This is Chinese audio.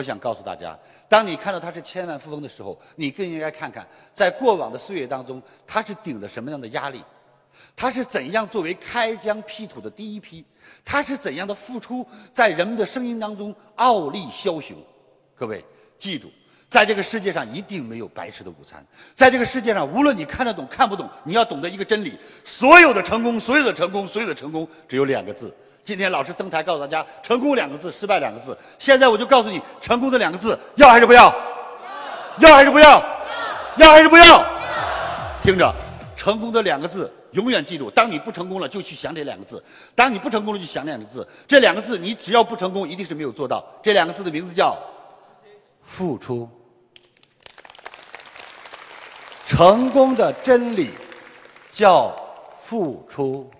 我想告诉大家，当你看到他是千万富翁的时候，你更应该看看，在过往的岁月当中，他是顶着什么样的压力，他是怎样作为开疆辟土的第一批，他是怎样的付出，在人们的声音当中傲立枭雄。各位记住，在这个世界上一定没有白吃的午餐，在这个世界上，无论你看得懂看不懂，你要懂得一个真理：所有的成功，所有的成功，所有的成功，只有两个字。今天老师登台告诉大家，成功两个字，失败两个字。现在我就告诉你，成功的两个字，要还是不要？要还是不要？要还是不要？听着，成功的两个字，永远记住。当你不成功了，就去想这两个字；当你不成功了，就想两个字。这两个字，你只要不成功，一定是没有做到。这两个字的名字叫付出。成功的真理叫付出。